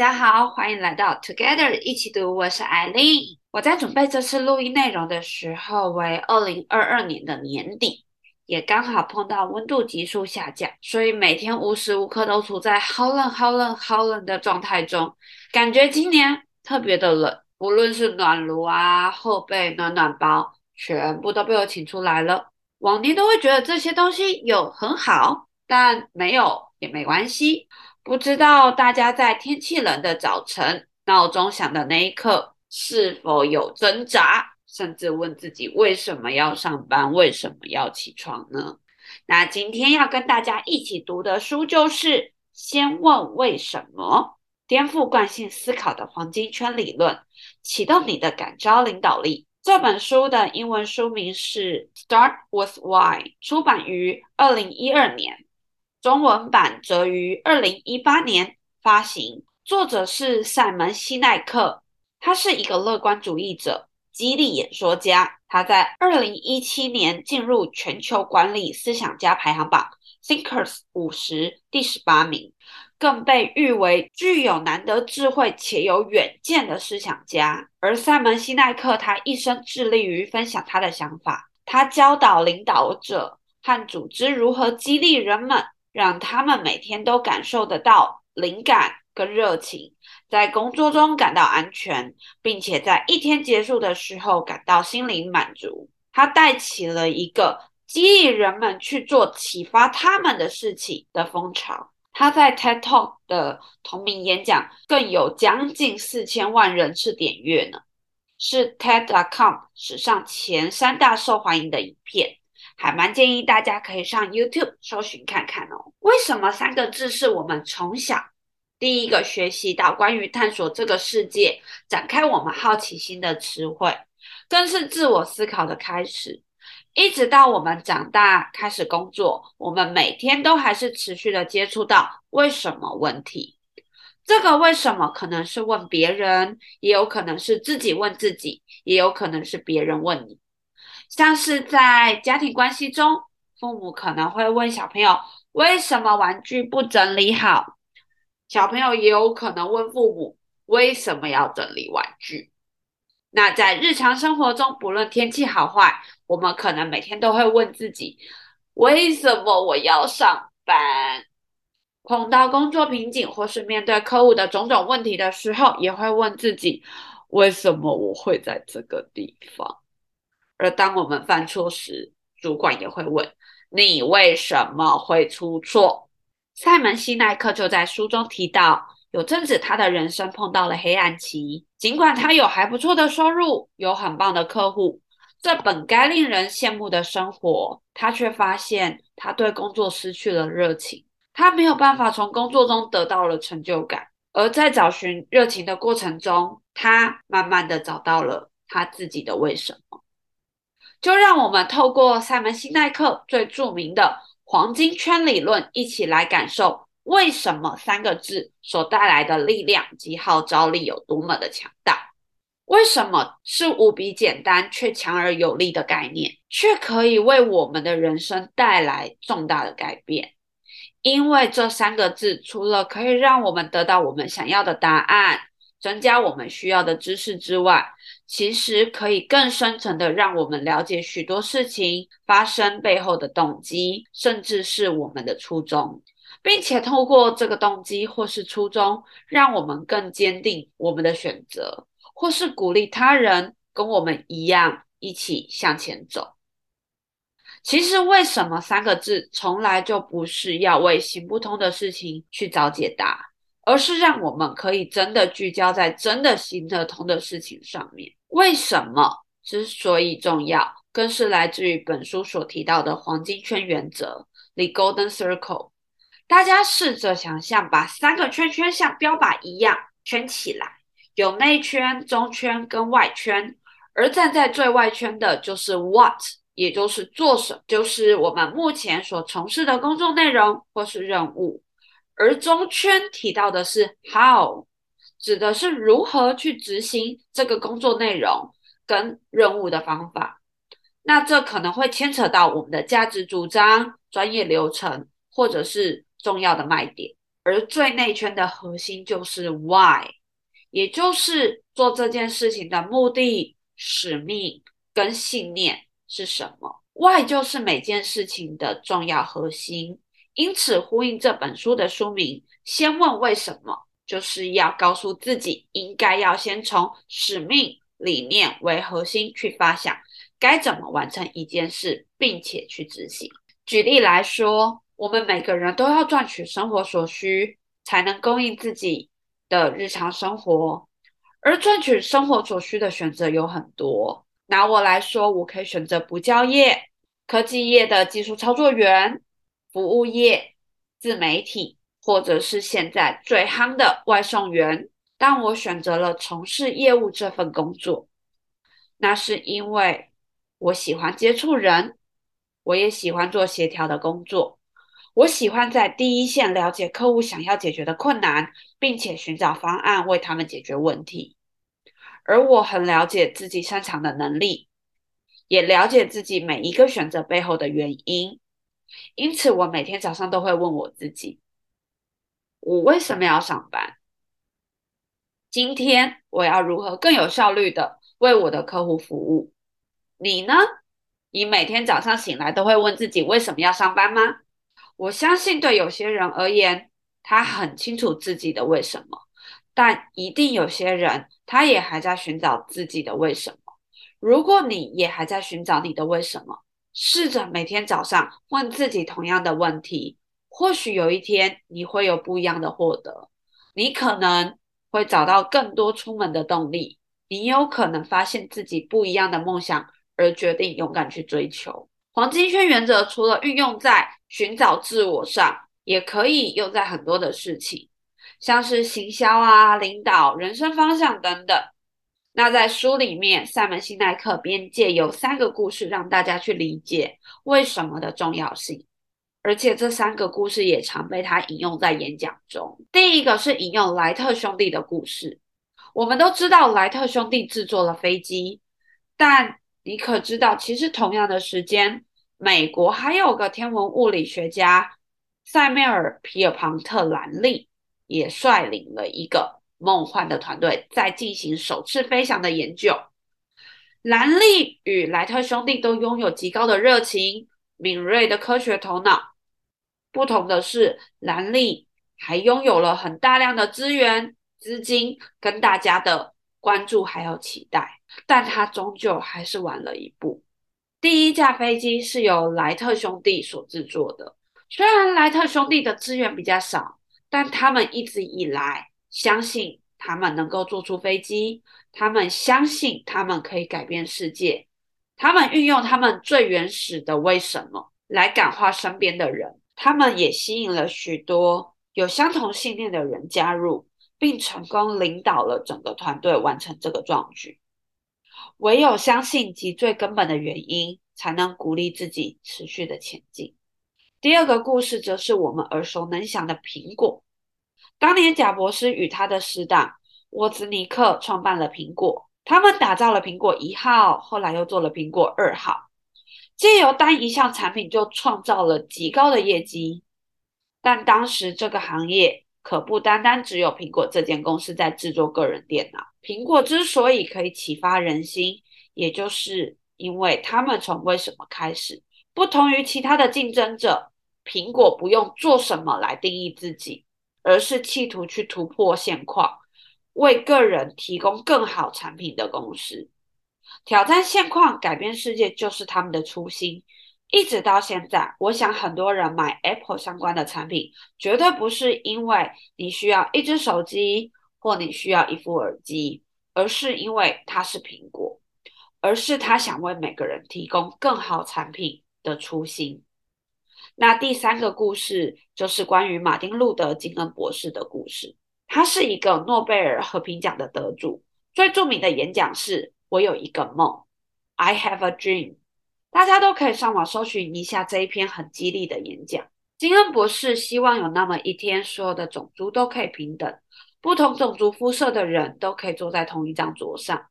大家好，欢迎来到 Together 一起读，我是艾琳。我在准备这次录音内容的时候为二零二二年的年底，也刚好碰到温度急速下降，所以每天无时无刻都处在好冷、好冷、好冷的状态中，感觉今年特别的冷，无论是暖炉啊、后背暖暖包，全部都被我请出来了。往年都会觉得这些东西有很好，但没有也没关系。不知道大家在天气冷的早晨，闹钟响的那一刻，是否有挣扎，甚至问自己为什么要上班，为什么要起床呢？那今天要跟大家一起读的书就是《先问为什么：颠覆惯性思考的黄金圈理论，启动你的感召领导力》。这本书的英文书名是《Start with Why》，出版于二零一二年。中文版则于二零一八年发行，作者是赛门西奈克，他是一个乐观主义者、激励演说家。他在二零一七年进入全球管理思想家排行榜 Thinkers 五十第十八名，更被誉为具有难得智慧且有远见的思想家。而赛门西奈克他一生致力于分享他的想法，他教导领导者和组织如何激励人们。让他们每天都感受得到灵感跟热情，在工作中感到安全，并且在一天结束的时候感到心灵满足。他带起了一个激励人们去做启发他们的事情的风潮。他在 TED Talk 的同名演讲更有将近四千万人次点阅呢，是 TED.com 史上前三大受欢迎的影片。还蛮建议大家可以上 YouTube 搜寻看看哦。为什么三个字是我们从小第一个学习到关于探索这个世界、展开我们好奇心的词汇，更是自我思考的开始。一直到我们长大开始工作，我们每天都还是持续的接触到为什么问题。这个为什么可能是问别人，也有可能是自己问自己，也有可能是别人问你。像是在家庭关系中，父母可能会问小朋友为什么玩具不整理好，小朋友也有可能问父母为什么要整理玩具。那在日常生活中，不论天气好坏，我们可能每天都会问自己为什么我要上班。碰到工作瓶颈或是面对客户的种种问题的时候，也会问自己为什么我会在这个地方。而当我们犯错时，主管也会问你为什么会出错。塞门西奈克就在书中提到，有阵子他的人生碰到了黑暗期，尽管他有还不错的收入，有很棒的客户，这本该令人羡慕的生活，他却发现他对工作失去了热情，他没有办法从工作中得到了成就感。而在找寻热情的过程中，他慢慢的找到了他自己的为什么。就让我们透过赛门西奈克最著名的黄金圈理论，一起来感受为什么三个字所带来的力量及号召力有多么的强大。为什么是无比简单却强而有力的概念，却可以为我们的人生带来重大的改变？因为这三个字除了可以让我们得到我们想要的答案，增加我们需要的知识之外，其实可以更深层的让我们了解许多事情发生背后的动机，甚至是我们的初衷，并且透过这个动机或是初衷，让我们更坚定我们的选择，或是鼓励他人跟我们一样一起向前走。其实，为什么三个字从来就不是要为行不通的事情去找解答。而是让我们可以真的聚焦在真的行得通的事情上面。为什么之所以重要，更是来自于本书所提到的黄金圈原则 （The Golden Circle）。大家试着想象，把三个圈圈像标靶一样圈起来，有内圈、中圈跟外圈，而站在最外圈的就是 What，也就是做什么，就是我们目前所从事的工作内容或是任务。而中圈提到的是 how，指的是如何去执行这个工作内容跟任务的方法。那这可能会牵扯到我们的价值主张、专业流程，或者是重要的卖点。而最内圈的核心就是 why，也就是做这件事情的目的、使命跟信念是什么。why 就是每件事情的重要核心，因此呼应这本书的书名，先问为什么，就是要告诉自己，应该要先从使命、理念为核心去发想，该怎么完成一件事，并且去执行。举例来说，我们每个人都要赚取生活所需，才能供应自己的日常生活。而赚取生活所需的选择有很多。拿我来说，我可以选择不教业、科技业的技术操作员、服务业、自媒体，或者是现在最夯的外送员。但我选择了从事业务这份工作，那是因为我喜欢接触人。我也喜欢做协调的工作，我喜欢在第一线了解客户想要解决的困难，并且寻找方案为他们解决问题。而我很了解自己擅长的能力，也了解自己每一个选择背后的原因。因此，我每天早上都会问我自己：我为什么要上班？今天我要如何更有效率地为我的客户服务？你呢？你每天早上醒来都会问自己为什么要上班吗？我相信对有些人而言，他很清楚自己的为什么，但一定有些人他也还在寻找自己的为什么。如果你也还在寻找你的为什么，试着每天早上问自己同样的问题，或许有一天你会有不一样的获得。你可能会找到更多出门的动力，你有可能发现自己不一样的梦想。而决定勇敢去追求黄金圈原则，除了运用在寻找自我上，也可以用在很多的事情，像是行销啊、领导、人生方向等等。那在书里面，赛门辛奈克便借有三个故事，让大家去理解为什么的重要性，而且这三个故事也常被他引用在演讲中。第一个是引用莱特兄弟的故事，我们都知道莱特兄弟制作了飞机，但你可知道，其实同样的时间，美国还有个天文物理学家塞缪尔·皮尔庞特·兰利也率领了一个梦幻的团队，在进行首次飞翔的研究。兰利与莱特兄弟都拥有极高的热情、敏锐的科学头脑。不同的是，兰利还拥有了很大量的资源、资金跟大家的关注还有期待。但他终究还是晚了一步。第一架飞机是由莱特兄弟所制作的，虽然莱特兄弟的资源比较少，但他们一直以来相信他们能够做出飞机，他们相信他们可以改变世界，他们运用他们最原始的为什么来感化身边的人，他们也吸引了许多有相同信念的人加入，并成功领导了整个团队完成这个壮举。唯有相信及最根本的原因，才能鼓励自己持续的前进。第二个故事则是我们耳熟能详的苹果。当年贾博士与他的死党沃兹尼克创办了苹果，他们打造了苹果一号，后来又做了苹果二号，借由单一项产品就创造了极高的业绩。但当时这个行业可不单单只有苹果这间公司在制作个人电脑。苹果之所以可以启发人心，也就是因为他们从为什么开始。不同于其他的竞争者，苹果不用做什么来定义自己，而是企图去突破现况，为个人提供更好产品的公司。挑战现况，改变世界，就是他们的初心。一直到现在，我想很多人买 Apple 相关的产品，绝对不是因为你需要一只手机。或你需要一副耳机，而是因为它是苹果，而是他想为每个人提供更好产品的初心。那第三个故事就是关于马丁·路德·金恩博士的故事。他是一个诺贝尔和平奖的得主，最著名的演讲是“我有一个梦 ”，I have a dream。大家都可以上网搜寻一下这一篇很激励的演讲。金恩博士希望有那么一天，所有的种族都可以平等。不同种族肤色的人都可以坐在同一张桌上，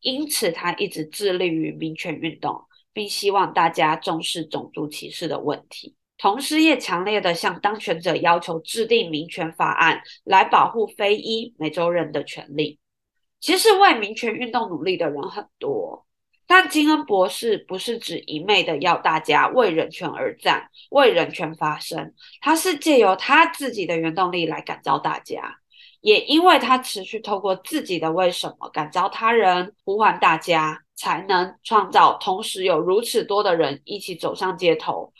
因此他一直致力于民权运动，并希望大家重视种族歧视的问题。同时也强烈的向当权者要求制定民权法案，来保护非裔美洲人的权利。其实为民权运动努力的人很多，但金恩博士不是只一昧的要大家为人权而战，为人权发声，他是借由他自己的原动力来感召大家。也因为他持续透过自己的为什么感召他人，呼唤大家，才能创造同时有如此多的人一起走上街头，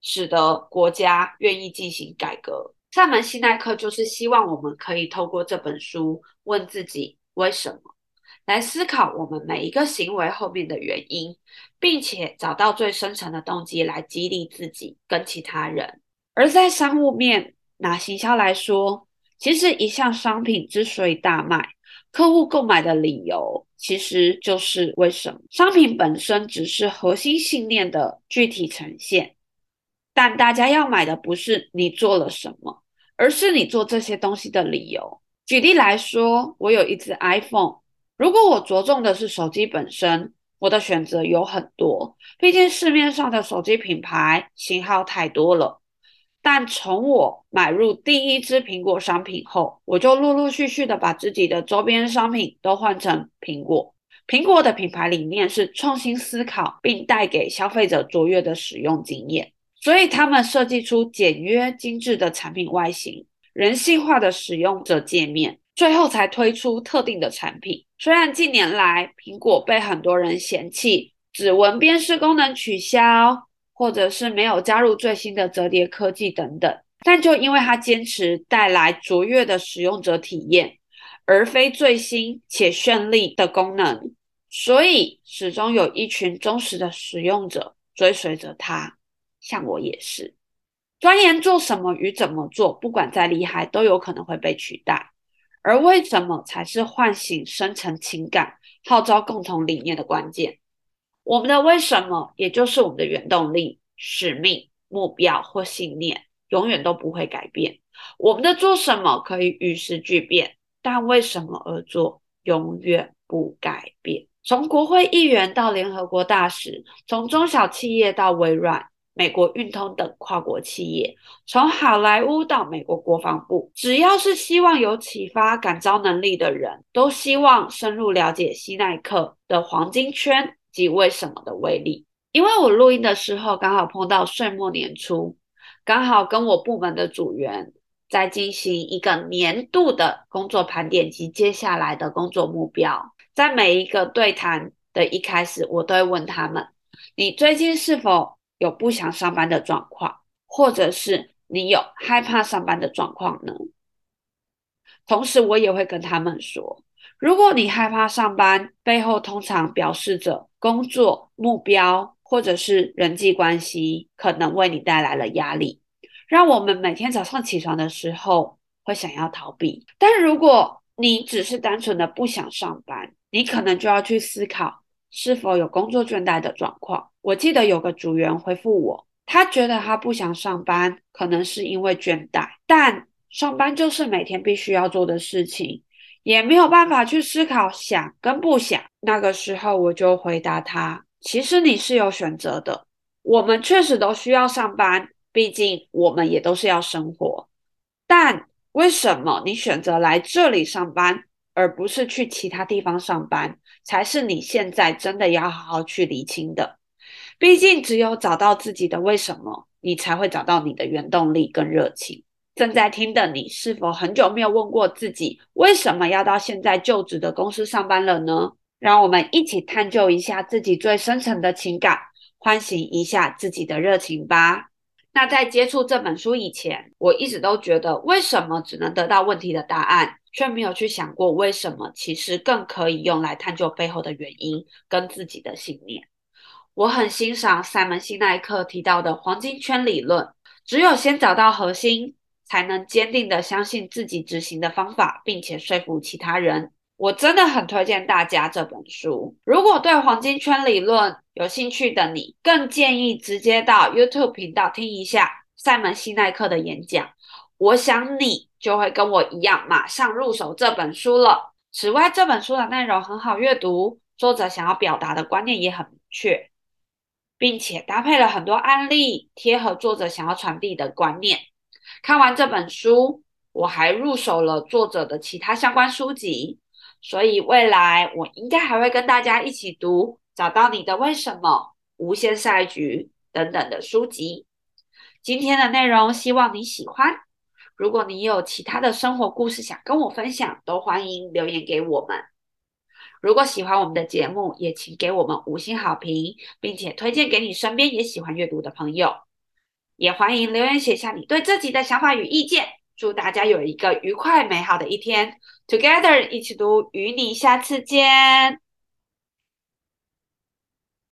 使得国家愿意进行改革。萨门西奈克就是希望我们可以透过这本书问自己为什么，来思考我们每一个行为后面的原因，并且找到最深层的动机来激励自己跟其他人。而在商务面，拿行销来说。其实，一项商品之所以大卖，客户购买的理由其实就是为什么。商品本身只是核心信念的具体呈现，但大家要买的不是你做了什么，而是你做这些东西的理由。举例来说，我有一只 iPhone，如果我着重的是手机本身，我的选择有很多，毕竟市面上的手机品牌型号太多了。但从我买入第一支苹果商品后，我就陆陆续续的把自己的周边商品都换成苹果。苹果的品牌理念是创新思考，并带给消费者卓越的使用经验，所以他们设计出简约精致的产品外形、人性化的使用者界面，最后才推出特定的产品。虽然近年来苹果被很多人嫌弃，指纹辨识功能取消。或者是没有加入最新的折叠科技等等，但就因为它坚持带来卓越的使用者体验，而非最新且绚丽的功能，所以始终有一群忠实的使用者追随着它。像我也是，钻研做什么与怎么做，不管再厉害，都有可能会被取代。而为什么才是唤醒深层情感、号召共同理念的关键。我们的为什么，也就是我们的原动力、使命、目标或信念，永远都不会改变。我们的做什么可以与时俱变，但为什么而做，永远不改变。从国会议员到联合国大使，从中小企业到微软、美国运通等跨国企业，从好莱坞到美国国防部，只要是希望有启发、感召能力的人，都希望深入了解西奈克的黄金圈。及为什么的威力？因为我录音的时候刚好碰到岁末年初，刚好跟我部门的组员在进行一个年度的工作盘点及接下来的工作目标。在每一个对谈的一开始，我都会问他们：你最近是否有不想上班的状况，或者是你有害怕上班的状况呢？同时，我也会跟他们说。如果你害怕上班，背后通常表示着工作目标或者是人际关系可能为你带来了压力，让我们每天早上起床的时候会想要逃避。但如果你只是单纯的不想上班，你可能就要去思考是否有工作倦怠的状况。我记得有个组员回复我，他觉得他不想上班，可能是因为倦怠，但上班就是每天必须要做的事情。也没有办法去思考想跟不想。那个时候我就回答他：“其实你是有选择的。我们确实都需要上班，毕竟我们也都是要生活。但为什么你选择来这里上班，而不是去其他地方上班，才是你现在真的要好好去厘清的。毕竟只有找到自己的为什么，你才会找到你的原动力跟热情。”正在听的你，是否很久没有问过自己，为什么要到现在就职的公司上班了呢？让我们一起探究一下自己最深层的情感，唤醒一下自己的热情吧。那在接触这本书以前，我一直都觉得，为什么只能得到问题的答案，却没有去想过为什么其实更可以用来探究背后的原因跟自己的信念。我很欣赏赛门西奈克提到的黄金圈理论，只有先找到核心。才能坚定的相信自己执行的方法，并且说服其他人。我真的很推荐大家这本书。如果对黄金圈理论有兴趣的你，更建议直接到 YouTube 频道听一下赛门西奈克的演讲。我想你就会跟我一样，马上入手这本书了。此外，这本书的内容很好阅读，作者想要表达的观念也很明确。并且搭配了很多案例，贴合作者想要传递的观念。看完这本书，我还入手了作者的其他相关书籍，所以未来我应该还会跟大家一起读《找到你的为什么》《无限赛局》等等的书籍。今天的内容希望你喜欢。如果你有其他的生活故事想跟我分享，都欢迎留言给我们。如果喜欢我们的节目，也请给我们五星好评，并且推荐给你身边也喜欢阅读的朋友。也欢迎留言写下你对这集的想法与意见。祝大家有一个愉快美好的一天。Together 一起读，与你下次见。